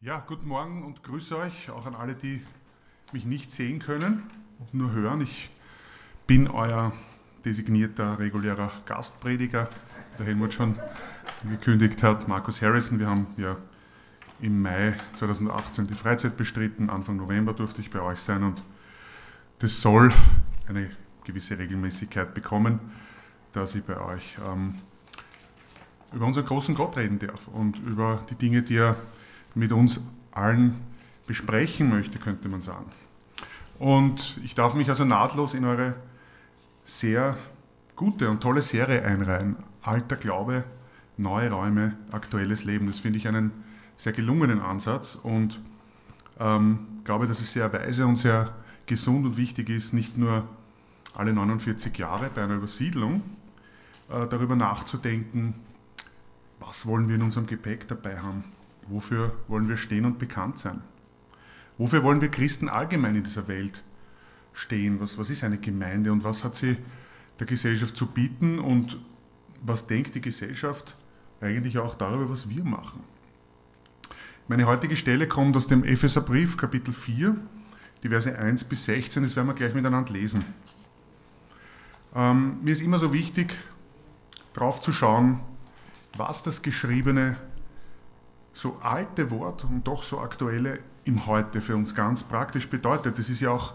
Ja, guten Morgen und grüße euch, auch an alle, die mich nicht sehen können und nur hören. Ich bin euer designierter regulärer Gastprediger, der Helmut schon gekündigt hat, Markus Harrison. Wir haben ja im Mai 2018 die Freizeit bestritten, Anfang November durfte ich bei euch sein und das soll eine gewisse Regelmäßigkeit bekommen, dass ich bei euch ähm, über unseren großen Gott reden darf und über die Dinge, die er mit uns allen besprechen möchte, könnte man sagen. Und ich darf mich also nahtlos in eure sehr gute und tolle Serie einreihen. Alter Glaube, neue Räume, aktuelles Leben. Das finde ich einen sehr gelungenen Ansatz und ähm, glaube, dass es sehr weise und sehr gesund und wichtig ist, nicht nur alle 49 Jahre bei einer Übersiedlung äh, darüber nachzudenken, was wollen wir in unserem Gepäck dabei haben Wofür wollen wir stehen und bekannt sein? Wofür wollen wir Christen allgemein in dieser Welt stehen? Was, was ist eine Gemeinde und was hat sie der Gesellschaft zu bieten und was denkt die Gesellschaft eigentlich auch darüber, was wir machen? Meine heutige Stelle kommt aus dem Epheserbrief, Kapitel 4, die Verse 1 bis 16, das werden wir gleich miteinander lesen. Ähm, mir ist immer so wichtig, drauf zu schauen, was das Geschriebene so alte Wort und doch so aktuelle im Heute für uns ganz praktisch bedeutet. Das ist ja auch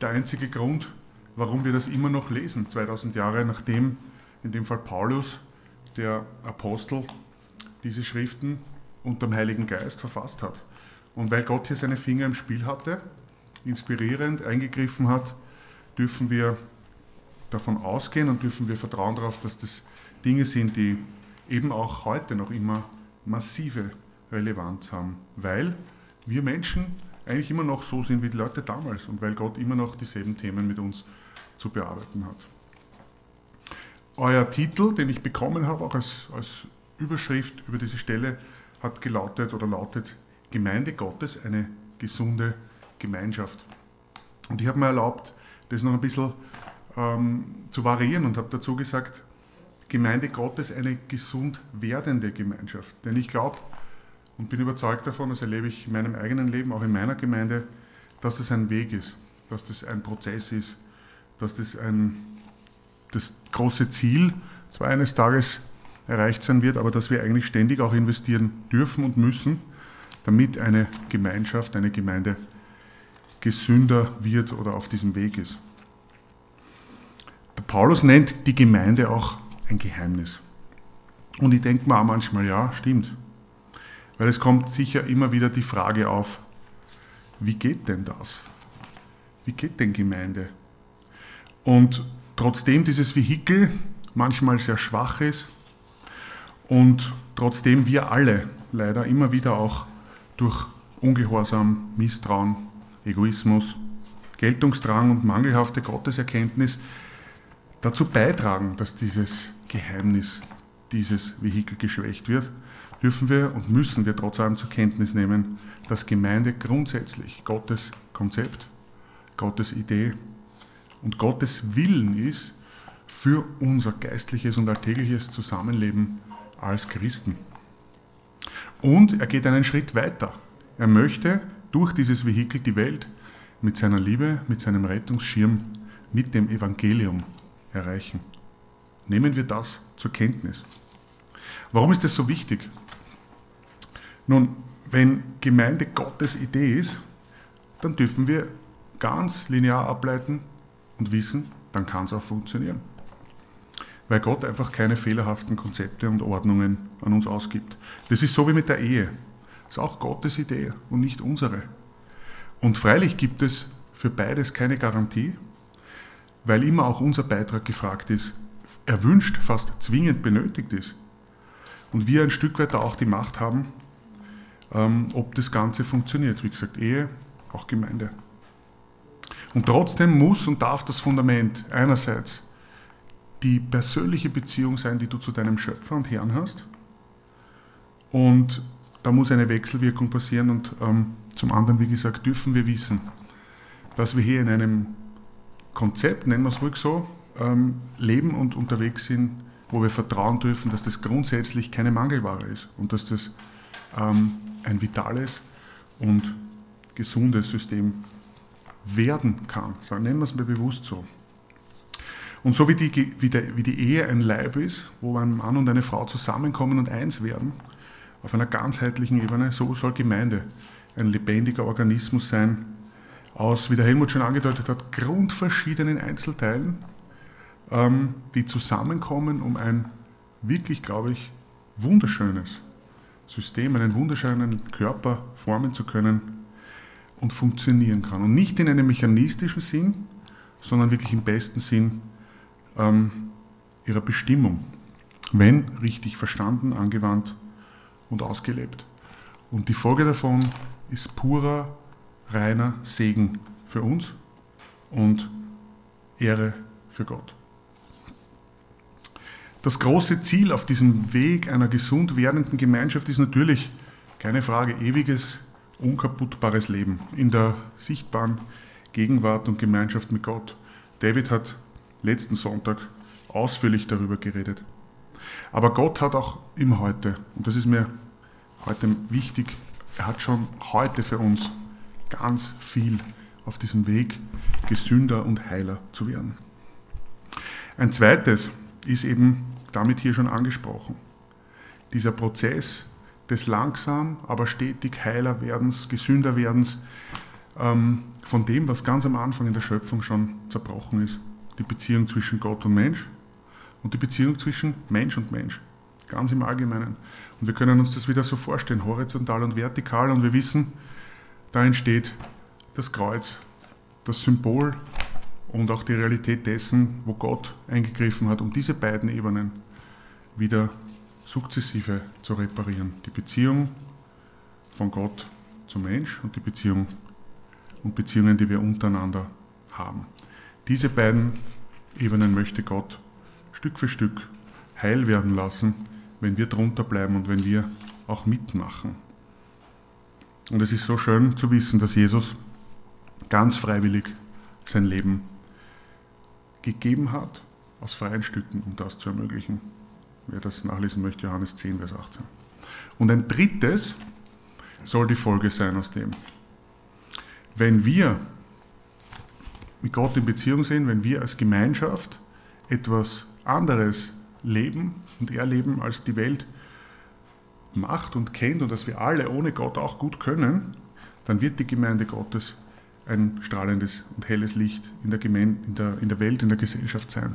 der einzige Grund, warum wir das immer noch lesen, 2000 Jahre nachdem in dem Fall Paulus, der Apostel, diese Schriften unter dem Heiligen Geist verfasst hat. Und weil Gott hier seine Finger im Spiel hatte, inspirierend eingegriffen hat, dürfen wir davon ausgehen und dürfen wir vertrauen darauf, dass das Dinge sind, die eben auch heute noch immer massive Relevanz haben, weil wir Menschen eigentlich immer noch so sind wie die Leute damals und weil Gott immer noch dieselben Themen mit uns zu bearbeiten hat. Euer Titel, den ich bekommen habe, auch als, als Überschrift über diese Stelle, hat gelautet oder lautet Gemeinde Gottes, eine gesunde Gemeinschaft. Und ich habe mir erlaubt, das noch ein bisschen ähm, zu variieren und habe dazu gesagt, Gemeinde Gottes eine gesund werdende Gemeinschaft. Denn ich glaube und bin überzeugt davon, das erlebe ich in meinem eigenen Leben, auch in meiner Gemeinde, dass es ein Weg ist, dass das ein Prozess ist, dass das ein, das große Ziel zwar eines Tages erreicht sein wird, aber dass wir eigentlich ständig auch investieren dürfen und müssen, damit eine Gemeinschaft, eine Gemeinde gesünder wird oder auf diesem Weg ist. Der Paulus nennt die Gemeinde auch ein Geheimnis. Und ich denke mir auch manchmal, ja, stimmt. Weil es kommt sicher immer wieder die Frage auf, wie geht denn das? Wie geht denn Gemeinde? Und trotzdem dieses Vehikel manchmal sehr schwach ist und trotzdem wir alle leider immer wieder auch durch Ungehorsam, Misstrauen, Egoismus, Geltungsdrang und mangelhafte Gotteserkenntnis dazu beitragen, dass dieses Geheimnis dieses Vehikel geschwächt wird, dürfen wir und müssen wir trotz allem zur Kenntnis nehmen, dass Gemeinde grundsätzlich Gottes Konzept, Gottes Idee und Gottes Willen ist für unser geistliches und alltägliches Zusammenleben als Christen. Und er geht einen Schritt weiter. Er möchte durch dieses Vehikel die Welt mit seiner Liebe, mit seinem Rettungsschirm, mit dem Evangelium erreichen. Nehmen wir das zur Kenntnis. Warum ist das so wichtig? Nun, wenn Gemeinde Gottes Idee ist, dann dürfen wir ganz linear ableiten und wissen, dann kann es auch funktionieren. Weil Gott einfach keine fehlerhaften Konzepte und Ordnungen an uns ausgibt. Das ist so wie mit der Ehe. Das ist auch Gottes Idee und nicht unsere. Und freilich gibt es für beides keine Garantie, weil immer auch unser Beitrag gefragt ist, erwünscht, fast zwingend benötigt ist. Und wir ein Stück weit auch die Macht haben, ähm, ob das Ganze funktioniert. Wie gesagt, Ehe, auch Gemeinde. Und trotzdem muss und darf das Fundament einerseits die persönliche Beziehung sein, die du zu deinem Schöpfer und Herrn hast. Und da muss eine Wechselwirkung passieren. Und ähm, zum anderen, wie gesagt, dürfen wir wissen, dass wir hier in einem Konzept, nennen wir es ruhig so, ähm, leben und unterwegs sind, wo wir vertrauen dürfen, dass das grundsätzlich keine Mangelware ist und dass das ähm, ein vitales und gesundes System werden kann. So, nennen wir es mal bewusst so. Und so wie die, wie, der, wie die Ehe ein Leib ist, wo ein Mann und eine Frau zusammenkommen und eins werden, auf einer ganzheitlichen Ebene, so soll Gemeinde ein lebendiger Organismus sein, aus, wie der Helmut schon angedeutet hat, grundverschiedenen Einzelteilen, ähm, die zusammenkommen, um ein wirklich, glaube ich, wunderschönes System, einen wunderschönen Körper formen zu können und funktionieren kann. Und nicht in einem mechanistischen Sinn, sondern wirklich im besten Sinn ähm, ihrer Bestimmung, wenn richtig verstanden, angewandt und ausgelebt. Und die Folge davon ist purer, reiner Segen für uns und Ehre für Gott. Das große Ziel auf diesem Weg einer gesund werdenden Gemeinschaft ist natürlich, keine Frage, ewiges, unkaputtbares Leben in der sichtbaren Gegenwart und Gemeinschaft mit Gott. David hat letzten Sonntag ausführlich darüber geredet. Aber Gott hat auch im Heute, und das ist mir heute wichtig, er hat schon heute für uns ganz viel auf diesem Weg, gesünder und heiler zu werden. Ein zweites ist eben damit hier schon angesprochen. Dieser Prozess des langsam, aber stetig heiler werdens, gesünder werdens, ähm, von dem, was ganz am Anfang in der Schöpfung schon zerbrochen ist. Die Beziehung zwischen Gott und Mensch und die Beziehung zwischen Mensch und Mensch. Ganz im Allgemeinen. Und wir können uns das wieder so vorstellen, horizontal und vertikal. Und wir wissen, da entsteht das Kreuz, das Symbol und auch die Realität dessen, wo Gott eingegriffen hat, um diese beiden Ebenen wieder sukzessive zu reparieren. Die Beziehung von Gott zum Mensch und die Beziehung und Beziehungen, die wir untereinander haben. Diese beiden Ebenen möchte Gott Stück für Stück heil werden lassen, wenn wir drunter bleiben und wenn wir auch mitmachen. Und es ist so schön zu wissen, dass Jesus ganz freiwillig sein Leben gegeben hat, aus freien Stücken, um das zu ermöglichen. Wer das nachlesen möchte, Johannes 10, Vers 18. Und ein drittes soll die Folge sein aus dem. Wenn wir mit Gott in Beziehung sind, wenn wir als Gemeinschaft etwas anderes leben und erleben, als die Welt macht und kennt und dass wir alle ohne Gott auch gut können, dann wird die Gemeinde Gottes ein strahlendes und helles Licht in der, Gemeinde, in der, in der Welt, in der Gesellschaft sein.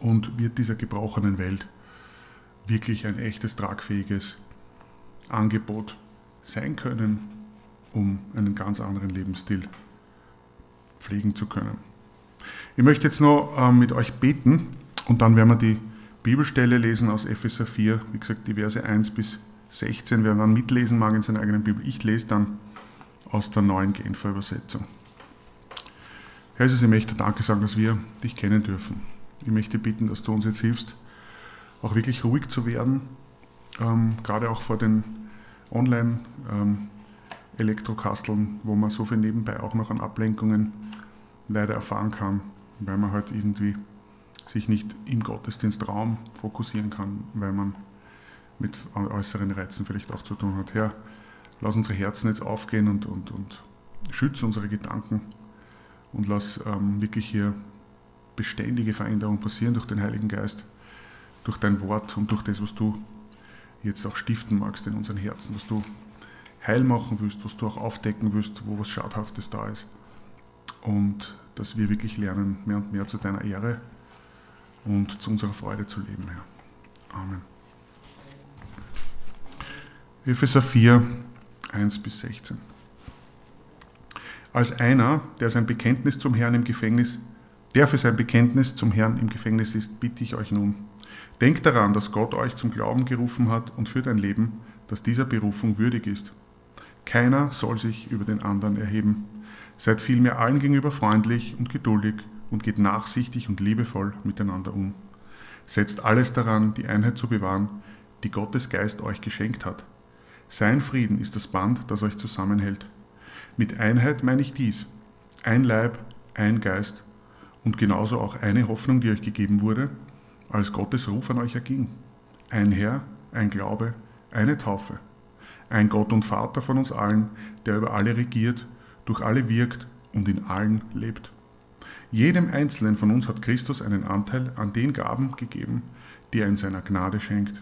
Und wird dieser gebrochenen Welt wirklich ein echtes, tragfähiges Angebot sein können, um einen ganz anderen Lebensstil pflegen zu können. Ich möchte jetzt noch äh, mit euch beten und dann werden wir die Bibelstelle lesen aus Epheser 4, wie gesagt, die Verse 1 bis 16. Wer dann mitlesen mag in seiner eigenen Bibel, ich lese dann aus der neuen Genfer Übersetzung. Herr Jesus, ich möchte Danke sagen, dass wir dich kennen dürfen. Ich möchte bitten, dass du uns jetzt hilfst, auch wirklich ruhig zu werden, ähm, gerade auch vor den Online-Elektrokasteln, ähm, wo man so viel nebenbei auch noch an Ablenkungen leider erfahren kann, weil man halt irgendwie sich nicht im Gottesdienstraum fokussieren kann, weil man mit äußeren Reizen vielleicht auch zu tun hat. Herr, lass unsere Herzen jetzt aufgehen und, und, und schütze unsere Gedanken und lass ähm, wirklich hier beständige Veränderung passieren durch den Heiligen Geist, durch dein Wort und durch das, was du jetzt auch stiften magst in unseren Herzen, was du heil machen willst, was du auch aufdecken willst, wo was Schadhaftes da ist. Und dass wir wirklich lernen, mehr und mehr zu deiner Ehre und zu unserer Freude zu leben, Herr. Amen. Epheser 4, 1 bis 16. Als einer, der sein Bekenntnis zum Herrn im Gefängnis, der für sein Bekenntnis zum Herrn im Gefängnis ist, bitte ich euch nun. Denkt daran, dass Gott euch zum Glauben gerufen hat und führt ein Leben, das dieser Berufung würdig ist. Keiner soll sich über den anderen erheben. Seid vielmehr allen gegenüber freundlich und geduldig und geht nachsichtig und liebevoll miteinander um. Setzt alles daran, die Einheit zu bewahren, die Gottes Geist euch geschenkt hat. Sein Frieden ist das Band, das euch zusammenhält. Mit Einheit meine ich dies. Ein Leib, ein Geist und genauso auch eine Hoffnung, die euch gegeben wurde, als Gottes Ruf an euch erging. Ein Herr, ein Glaube, eine Taufe. ein Gott und Vater von uns allen, der über alle regiert, durch alle wirkt und in allen lebt. Jedem Einzelnen von uns hat Christus einen Anteil an den Gaben gegeben, die er in seiner Gnade schenkt.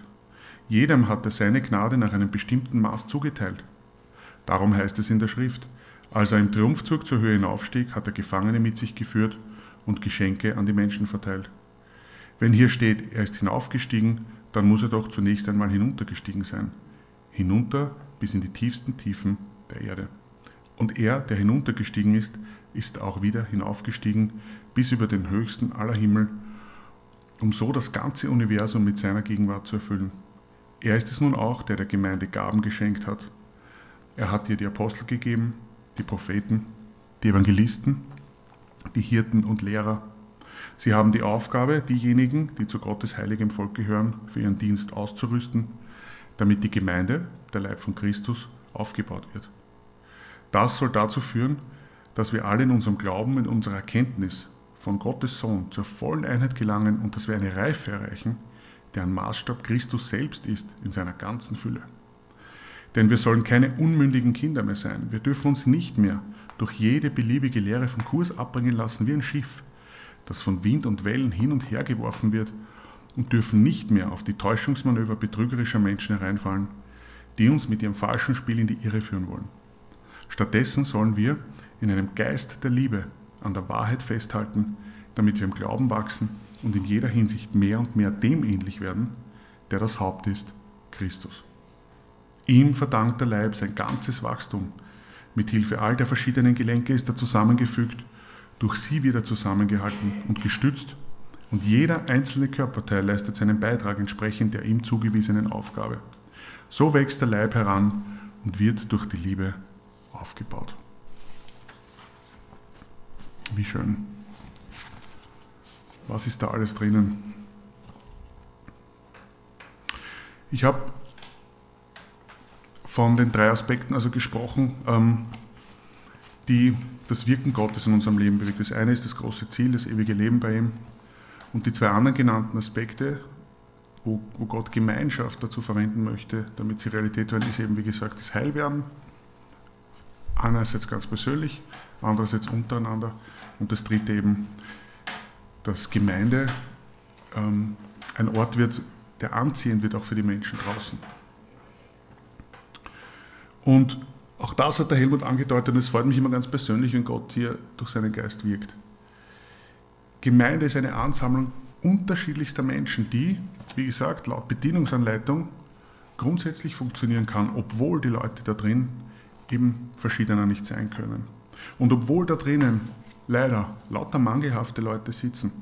Jedem hat er seine Gnade nach einem bestimmten Maß zugeteilt. Darum heißt es in der Schrift, als er im Triumphzug zur Höhe hinaufstieg, hat er Gefangene mit sich geführt und Geschenke an die Menschen verteilt. Wenn hier steht, er ist hinaufgestiegen, dann muss er doch zunächst einmal hinuntergestiegen sein. Hinunter bis in die tiefsten Tiefen der Erde. Und er, der hinuntergestiegen ist, ist auch wieder hinaufgestiegen bis über den höchsten aller Himmel, um so das ganze Universum mit seiner Gegenwart zu erfüllen. Er ist es nun auch, der der Gemeinde Gaben geschenkt hat. Er hat ihr die Apostel gegeben, die Propheten, die Evangelisten, die Hirten und Lehrer. Sie haben die Aufgabe, diejenigen, die zu Gottes heiligem Volk gehören, für ihren Dienst auszurüsten, damit die Gemeinde, der Leib von Christus, aufgebaut wird. Das soll dazu führen, dass wir alle in unserem Glauben, in unserer Erkenntnis von Gottes Sohn zur vollen Einheit gelangen und dass wir eine Reife erreichen, deren Maßstab Christus selbst ist in seiner ganzen Fülle. Denn wir sollen keine unmündigen Kinder mehr sein. Wir dürfen uns nicht mehr durch jede beliebige Lehre vom Kurs abbringen lassen wie ein Schiff, das von Wind und Wellen hin und her geworfen wird und dürfen nicht mehr auf die Täuschungsmanöver betrügerischer Menschen hereinfallen, die uns mit ihrem falschen Spiel in die Irre führen wollen. Stattdessen sollen wir in einem Geist der Liebe an der Wahrheit festhalten, damit wir im Glauben wachsen und in jeder Hinsicht mehr und mehr dem ähnlich werden, der das Haupt ist, Christus. Ihm verdankt der Leib sein ganzes Wachstum. Mit Hilfe all der verschiedenen Gelenke ist er zusammengefügt, durch sie wieder zusammengehalten und gestützt, und jeder einzelne Körperteil leistet seinen Beitrag entsprechend der ihm zugewiesenen Aufgabe. So wächst der Leib heran und wird durch die Liebe aufgebaut. Wie schön. Was ist da alles drinnen? Ich habe von den drei Aspekten also gesprochen, ähm, die das Wirken Gottes in unserem Leben bewegt. Das eine ist das große Ziel, das ewige Leben bei ihm. Und die zwei anderen genannten Aspekte, wo, wo Gott Gemeinschaft dazu verwenden möchte, damit sie Realität werden, ist eben, wie gesagt, das Heilwerden. Einerseits ganz persönlich, andererseits untereinander. Und das dritte eben, dass Gemeinde ähm, ein Ort wird, der anziehend wird auch für die Menschen draußen. Und auch das hat der Helmut angedeutet und es freut mich immer ganz persönlich, wenn Gott hier durch seinen Geist wirkt. Gemeinde ist eine Ansammlung unterschiedlichster Menschen, die, wie gesagt, laut Bedienungsanleitung grundsätzlich funktionieren kann, obwohl die Leute da drin eben verschiedener nicht sein können. Und obwohl da drinnen leider lauter mangelhafte Leute sitzen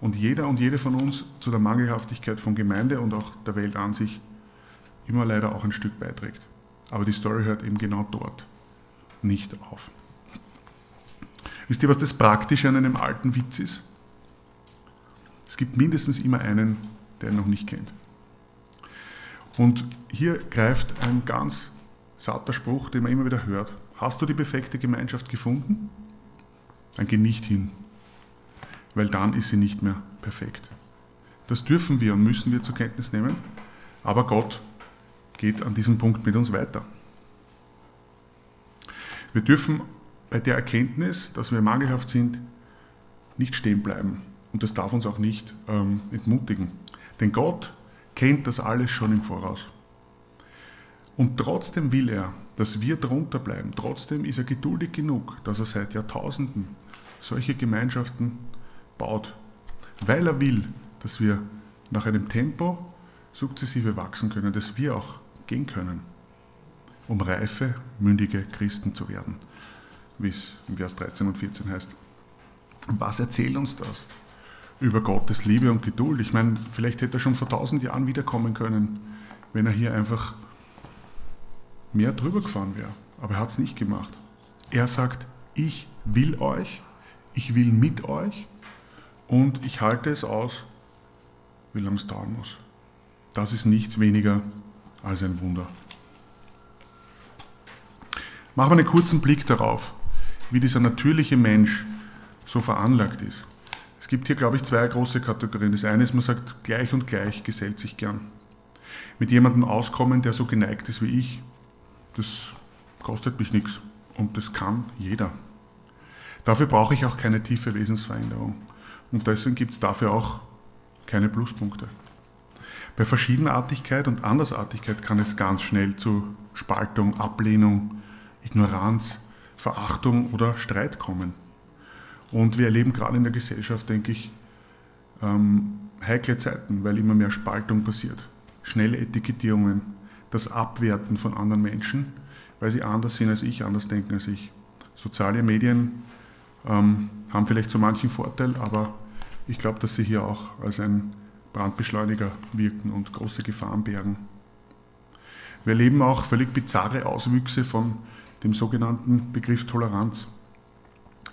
und jeder und jede von uns zu der Mangelhaftigkeit von Gemeinde und auch der Welt an sich immer leider auch ein Stück beiträgt. Aber die Story hört eben genau dort nicht auf. Wisst ihr, was das Praktische an einem alten Witz ist? Es gibt mindestens immer einen, der ihn noch nicht kennt. Und hier greift ein ganz satter Spruch, den man immer wieder hört. Hast du die perfekte Gemeinschaft gefunden? Dann geh nicht hin, weil dann ist sie nicht mehr perfekt. Das dürfen wir und müssen wir zur Kenntnis nehmen, aber Gott geht an diesem Punkt mit uns weiter. Wir dürfen bei der Erkenntnis, dass wir mangelhaft sind, nicht stehen bleiben. Und das darf uns auch nicht ähm, entmutigen. Denn Gott kennt das alles schon im Voraus. Und trotzdem will er, dass wir drunter bleiben. Trotzdem ist er geduldig genug, dass er seit Jahrtausenden solche Gemeinschaften baut. Weil er will, dass wir nach einem Tempo sukzessive wachsen können, dass wir auch gehen können, um reife, mündige Christen zu werden, wie es im Vers 13 und 14 heißt. Was erzählt uns das über Gottes Liebe und Geduld? Ich meine, vielleicht hätte er schon vor tausend Jahren wiederkommen können, wenn er hier einfach mehr drüber gefahren wäre. Aber er hat es nicht gemacht. Er sagt, ich will euch, ich will mit euch und ich halte es aus, wie lange es dauern muss. Das ist nichts weniger als ein Wunder. Machen wir einen kurzen Blick darauf, wie dieser natürliche Mensch so veranlagt ist. Es gibt hier, glaube ich, zwei große Kategorien. Das eine ist, man sagt, gleich und gleich gesellt sich gern. Mit jemandem auskommen, der so geneigt ist wie ich, Das kostet mich nichts und das kann jeder. Dafür brauche ich auch keine tiefe Wesensveränderung und deswegen gibt es dafür auch keine Pluspunkte. Bei Verschiedenartigkeit und Andersartigkeit kann es ganz schnell zu Spaltung, Ablehnung, Ignoranz, Verachtung oder Streit kommen. Und wir erleben gerade in der Gesellschaft, denke ich, ähm, heikle Zeiten, weil immer mehr Spaltung passiert. Schnelle Etikettierungen, das Abwerten von anderen Menschen, weil sie anders sind als ich, anders denken als ich. Soziale Medien ähm, haben vielleicht so manchen Vorteil, aber ich glaube, dass sie hier auch als ein Brandbeschleuniger wirken und große Gefahren bergen. Wir erleben auch völlig bizarre Auswüchse von dem sogenannten Begriff Toleranz.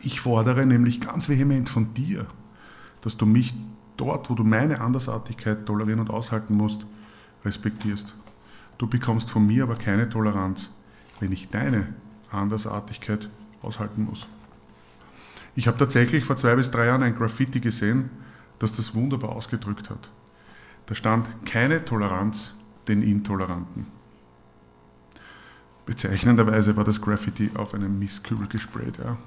Ich fordere nämlich ganz vehement von dir, dass du mich dort, wo du meine Andersartigkeit tolerieren und aushalten musst, respektierst. Du bekommst von mir aber keine Toleranz, wenn ich deine Andersartigkeit aushalten muss. Ich habe tatsächlich vor zwei bis drei Jahren ein Graffiti gesehen, das das wunderbar ausgedrückt hat. Da stand keine Toleranz den Intoleranten. Bezeichnenderweise war das Graffiti auf einem Mistkübel gesprayt. Ja.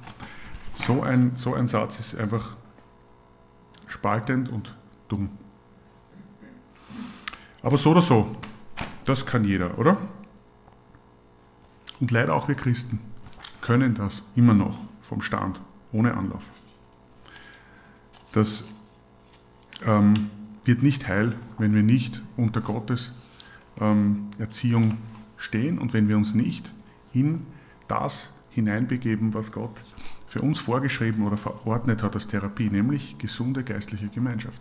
So, ein, so ein Satz ist einfach spaltend und dumm. Aber so oder so, das kann jeder, oder? Und leider auch wir Christen können das immer noch vom Stand, ohne Anlauf. Das ähm, wird nicht heil, wenn wir nicht unter Gottes ähm, Erziehung stehen und wenn wir uns nicht in das hineinbegeben, was Gott für uns vorgeschrieben oder verordnet hat als Therapie, nämlich gesunde geistliche Gemeinschaft.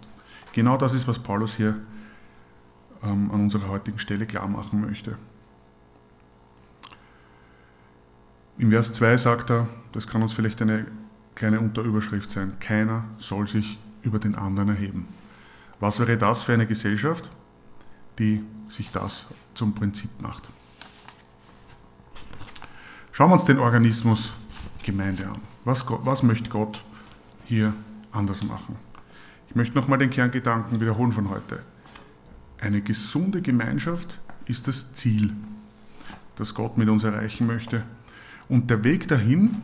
Genau das ist, was Paulus hier ähm, an unserer heutigen Stelle klar machen möchte. Im Vers 2 sagt er, das kann uns vielleicht eine kleine Unterüberschrift sein, keiner soll sich über den anderen erheben. Was wäre das für eine Gesellschaft, die sich das zum Prinzip macht? Schauen wir uns den Organismus Gemeinde an. Was, was möchte Gott hier anders machen? Ich möchte nochmal den Kerngedanken wiederholen von heute. Eine gesunde Gemeinschaft ist das Ziel, das Gott mit uns erreichen möchte. Und der Weg dahin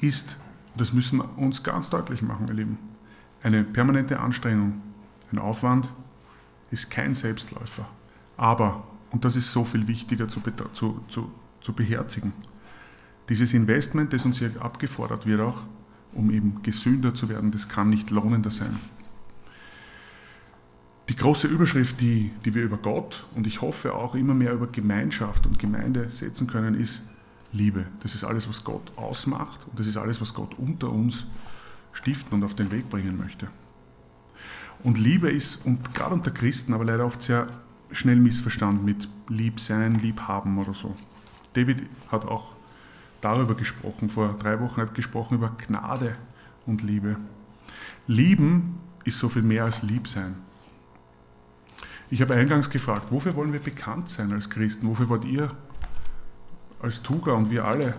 ist, das müssen wir uns ganz deutlich machen, ihr Lieben, eine permanente Anstrengung, ein Aufwand ist kein Selbstläufer. Aber, und das ist so viel wichtiger zu, zu, zu, zu beherzigen, dieses Investment, das uns hier abgefordert wird, auch um eben gesünder zu werden, das kann nicht lohnender sein. Die große Überschrift, die, die wir über Gott und ich hoffe auch immer mehr über Gemeinschaft und Gemeinde setzen können, ist Liebe. Das ist alles, was Gott ausmacht und das ist alles, was Gott unter uns stiften und auf den Weg bringen möchte. Und Liebe ist, und gerade unter Christen, aber leider oft sehr schnell missverstanden mit Lieb sein, Lieb haben oder so. David hat auch darüber gesprochen, vor drei Wochen hat gesprochen über Gnade und Liebe. Lieben ist so viel mehr als lieb sein. Ich habe eingangs gefragt, wofür wollen wir bekannt sein als Christen? Wofür wollt ihr als Tuga und wir alle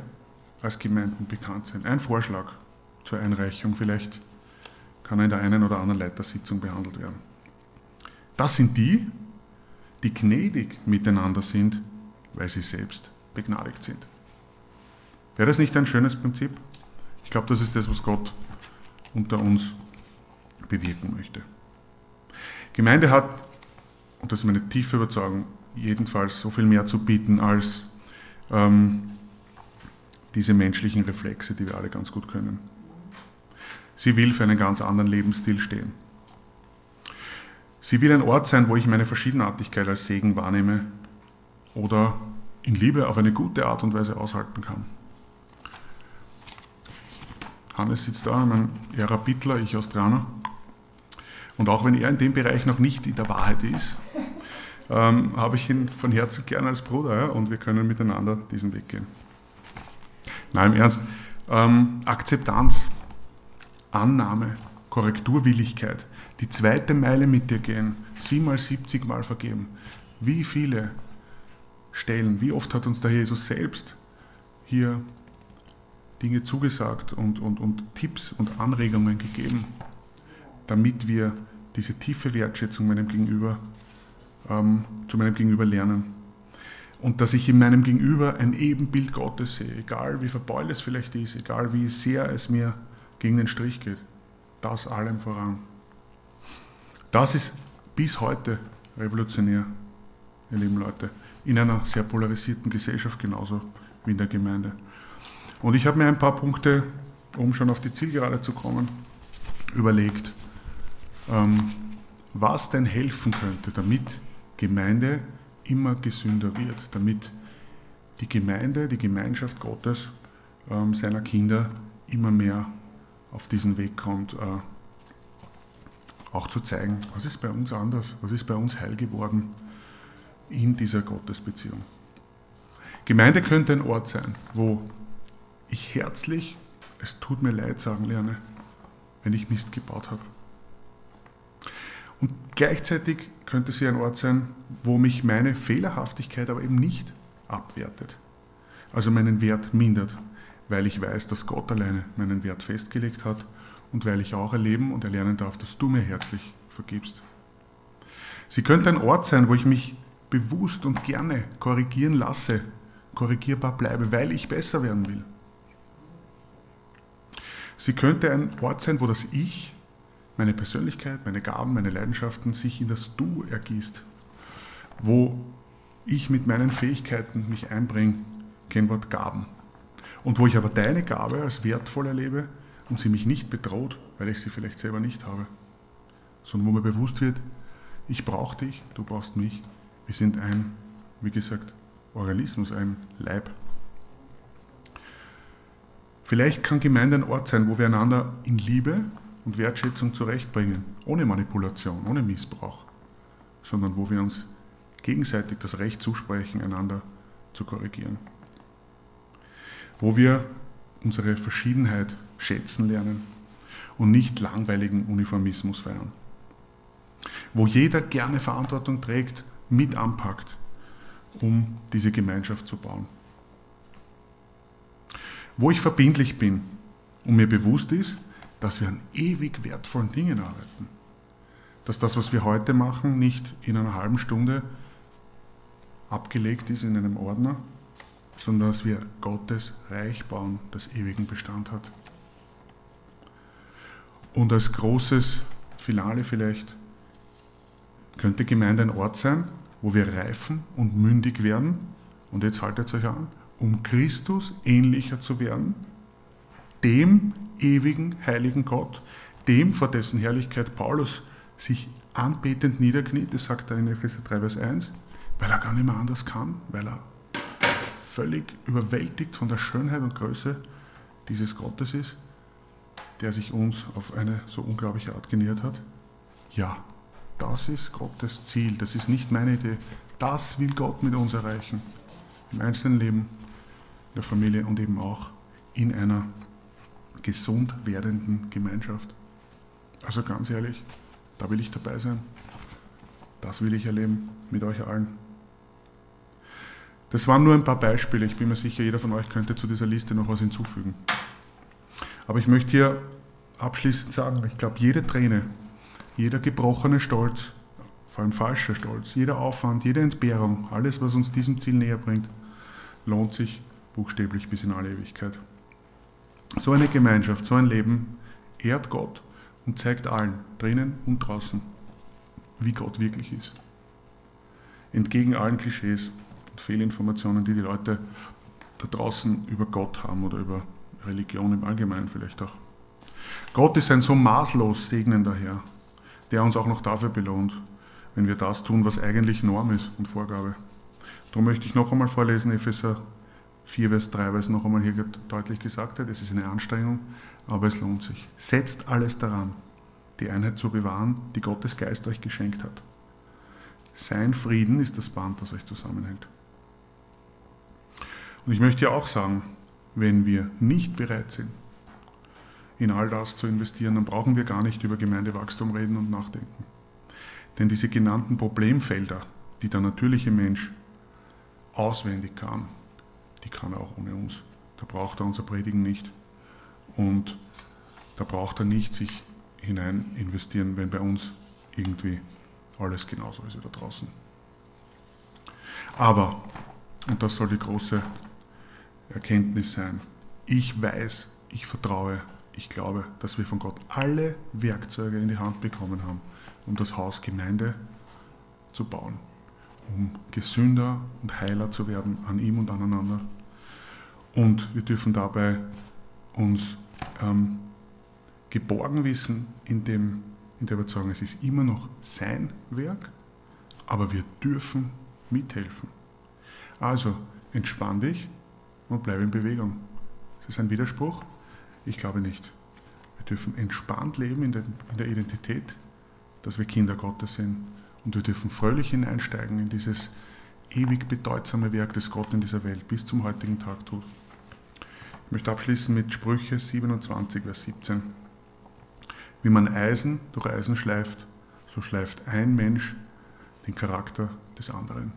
als Gemeinden bekannt sein? Ein Vorschlag zur Einreichung, vielleicht kann er in der einen oder anderen Leitersitzung behandelt werden. Das sind die, die gnädig miteinander sind, weil sie selbst begnadigt sind. Wäre das nicht ein schönes Prinzip? Ich glaube, das ist das, was Gott unter uns bewirken möchte. Gemeinde hat, und das ist meine tiefe Überzeugung, jedenfalls so viel mehr zu bieten als ähm, diese menschlichen Reflexe, die wir alle ganz gut können. Sie will für einen ganz anderen Lebensstil stehen. Sie will ein Ort sein, wo ich meine Verschiedenartigkeit als Segen wahrnehme oder in Liebe auf eine gute Art und Weise aushalten kann. Hannes sitzt da, mein Ära Bittler, ich Australier. Und auch wenn er in dem Bereich noch nicht in der Wahrheit ist, ähm, habe ich ihn von Herzen gern als Bruder ja, und wir können miteinander diesen Weg gehen. Nein, im Ernst. Ähm, Akzeptanz Annahme, Korrekturwilligkeit, die zweite Meile mit dir gehen, siebenmal, siebzigmal vergeben. Wie viele Stellen, wie oft hat uns der Jesus selbst hier Dinge zugesagt und, und, und Tipps und Anregungen gegeben, damit wir diese tiefe Wertschätzung meinem Gegenüber, ähm, zu meinem Gegenüber lernen. und dass ich in meinem Gegenüber ein Ebenbild Gottes sehe, egal wie verbeult es vielleicht ist, egal wie sehr es mir gegen den Strich geht. Das allem voran. Das ist bis heute revolutionär, ihr lieben Leute, in einer sehr polarisierten Gesellschaft genauso wie in der Gemeinde. Und ich habe mir ein paar Punkte, um schon auf die Zielgerade zu kommen, überlegt, ähm, was denn helfen könnte, damit Gemeinde immer gesünder wird, damit die Gemeinde, die Gemeinschaft Gottes ähm, seiner Kinder immer mehr auf diesen Weg kommt, äh, auch zu zeigen, was ist bei uns anders, was ist bei uns heil geworden in dieser Gottesbeziehung. Gemeinde könnte ein Ort sein, wo ich herzlich, es tut mir leid sagen lerne, wenn ich Mist gebaut habe. Und gleichzeitig könnte sie ein Ort sein, wo mich meine Fehlerhaftigkeit aber eben nicht abwertet. Also meinen Wert mindert, weil ich weiß, dass Gott alleine meinen Wert festgelegt hat und weil ich auch erleben und erlernen darf, dass du mir herzlich vergibst. Sie könnte ein Ort sein, wo ich mich bewusst und gerne korrigieren lasse, korrigierbar bleibe, weil ich besser werden will. Sie könnte ein Ort sein, wo das Ich meine Persönlichkeit, meine Gaben, meine Leidenschaften sich in das Du ergießt, wo ich mit meinen Fähigkeiten mich einbringe, Kennwort Gaben. Und wo ich aber deine Gabe als wertvoll erlebe und sie mich nicht bedroht, weil ich sie vielleicht selber nicht habe, sondern wo mir bewusst wird, ich brauche dich, du brauchst mich. Wir sind ein, wie gesagt, Organismus, ein Leib. Vielleicht kann Gemeinde ein Ort sein, wo wir einander in Liebe und Wertschätzung zurechtbringen, ohne Manipulation, ohne Missbrauch, sondern wo wir uns gegenseitig das Recht zusprechen, einander zu korrigieren. Wo wir unsere Verschiedenheit schätzen lernen und nicht langweiligen Uniformismus feiern. Wo jeder gerne Verantwortung trägt, mit anpackt, um diese Gemeinschaft zu bauen. Wo ich verbindlich bin und mir bewusst ist, dass wir an ewig wertvollen Dingen arbeiten. Dass das, was wir heute machen, nicht in einer halben Stunde abgelegt ist in einem Ordner, sondern dass wir Gottes Reich bauen, das ewigen Bestand hat. Und als großes Finale vielleicht könnte Gemeinde ein Ort sein, wo wir reifen und mündig werden, und jetzt haltet euch an, um Christus ähnlicher zu werden, dem ewigen, heiligen Gott, dem, vor dessen Herrlichkeit Paulus sich anbetend niederkniet, das sagt er in Epheser 3, Vers 1, weil er gar nicht mehr anders kann, weil er völlig überwältigt von der Schönheit und Größe dieses Gottes ist, der sich uns auf eine so unglaubliche Art genährt hat. Ja, das ist Gottes Ziel, das ist nicht meine Idee. Das will Gott mit uns erreichen. Im einzelnen Leben, in der Familie und eben auch in einer gesund werdenden Gemeinschaft. Also ganz ehrlich, da will ich dabei sein. Das will ich erleben mit euch allen. Das waren nur ein paar Beispiele. Ich bin mir sicher, jeder von euch könnte zu dieser Liste noch was hinzufügen. Aber ich möchte hier abschließend sagen, ich glaube, jede Träne, jeder gebrochene Stolz, vor allem falscher Stolz, jeder Aufwand, jede Entbehrung, alles, was uns diesem Ziel näher bringt, lohnt sich buchstäblich bis in alle Ewigkeit. So eine Gemeinschaft, so ein Leben ehrt Gott und zeigt allen, drinnen und draußen, wie Gott wirklich ist. Entgegen allen Klischees und Fehlinformationen, die die Leute da draußen über Gott haben oder über Religion im Allgemeinen vielleicht auch. Gott ist ein so maßlos segnender Herr, der uns auch noch dafür belohnt, wenn wir das tun, was eigentlich Norm ist und Vorgabe. Darum möchte ich noch einmal vorlesen, Epheser 4, Vers 3, weil es noch einmal hier deutlich gesagt hat, es ist eine Anstrengung, aber es lohnt sich. Setzt alles daran, die Einheit zu bewahren, die Gottes Geist euch geschenkt hat. Sein Frieden ist das Band, das euch zusammenhält. Und ich möchte ja auch sagen, wenn wir nicht bereit sind, in all das zu investieren, dann brauchen wir gar nicht über Gemeindewachstum reden und nachdenken. Denn diese genannten Problemfelder, die der natürliche Mensch auswendig kann, die kann er auch ohne uns. Da braucht er unser Predigen nicht. Und da braucht er nicht sich hinein investieren, wenn bei uns irgendwie alles genauso ist wie da draußen. Aber Und das soll die große Erkenntnis sein. Ich weiß, ich vertraue, ich glaube, dass wir von Gott alle Werkzeuge in die Hand bekommen haben, um das Haus Gemeinde zu bauen, um gesünder und heiler zu werden an ihm und aneinander. Und wir dürfen dabei uns ähm, geborgen wissen in, dem, in der Überzeugung, es ist immer noch sein Werk, aber wir dürfen mithelfen. Also entspann dich und bleib in Bewegung. Ist das ein Widerspruch? Ich glaube nicht. Wir dürfen entspannt leben in der, in der Identität, dass wir Kinder Gottes sind. Und wir dürfen fröhlich hineinsteigen in dieses ewig bedeutsame Werk, das Gott in dieser Welt bis zum heutigen Tag tut. Ich möchte abschließen mit Sprüche 27, Vers 17. Wie man Eisen durch Eisen schleift, so schleift ein Mensch den Charakter des anderen.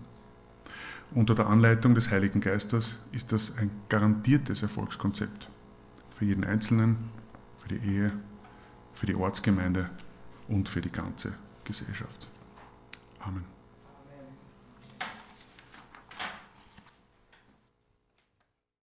Unter der Anleitung des Heiligen Geistes ist das ein garantiertes Erfolgskonzept für jeden Einzelnen, für die Ehe, für die Ortsgemeinde und für die ganze Gesellschaft. Amen.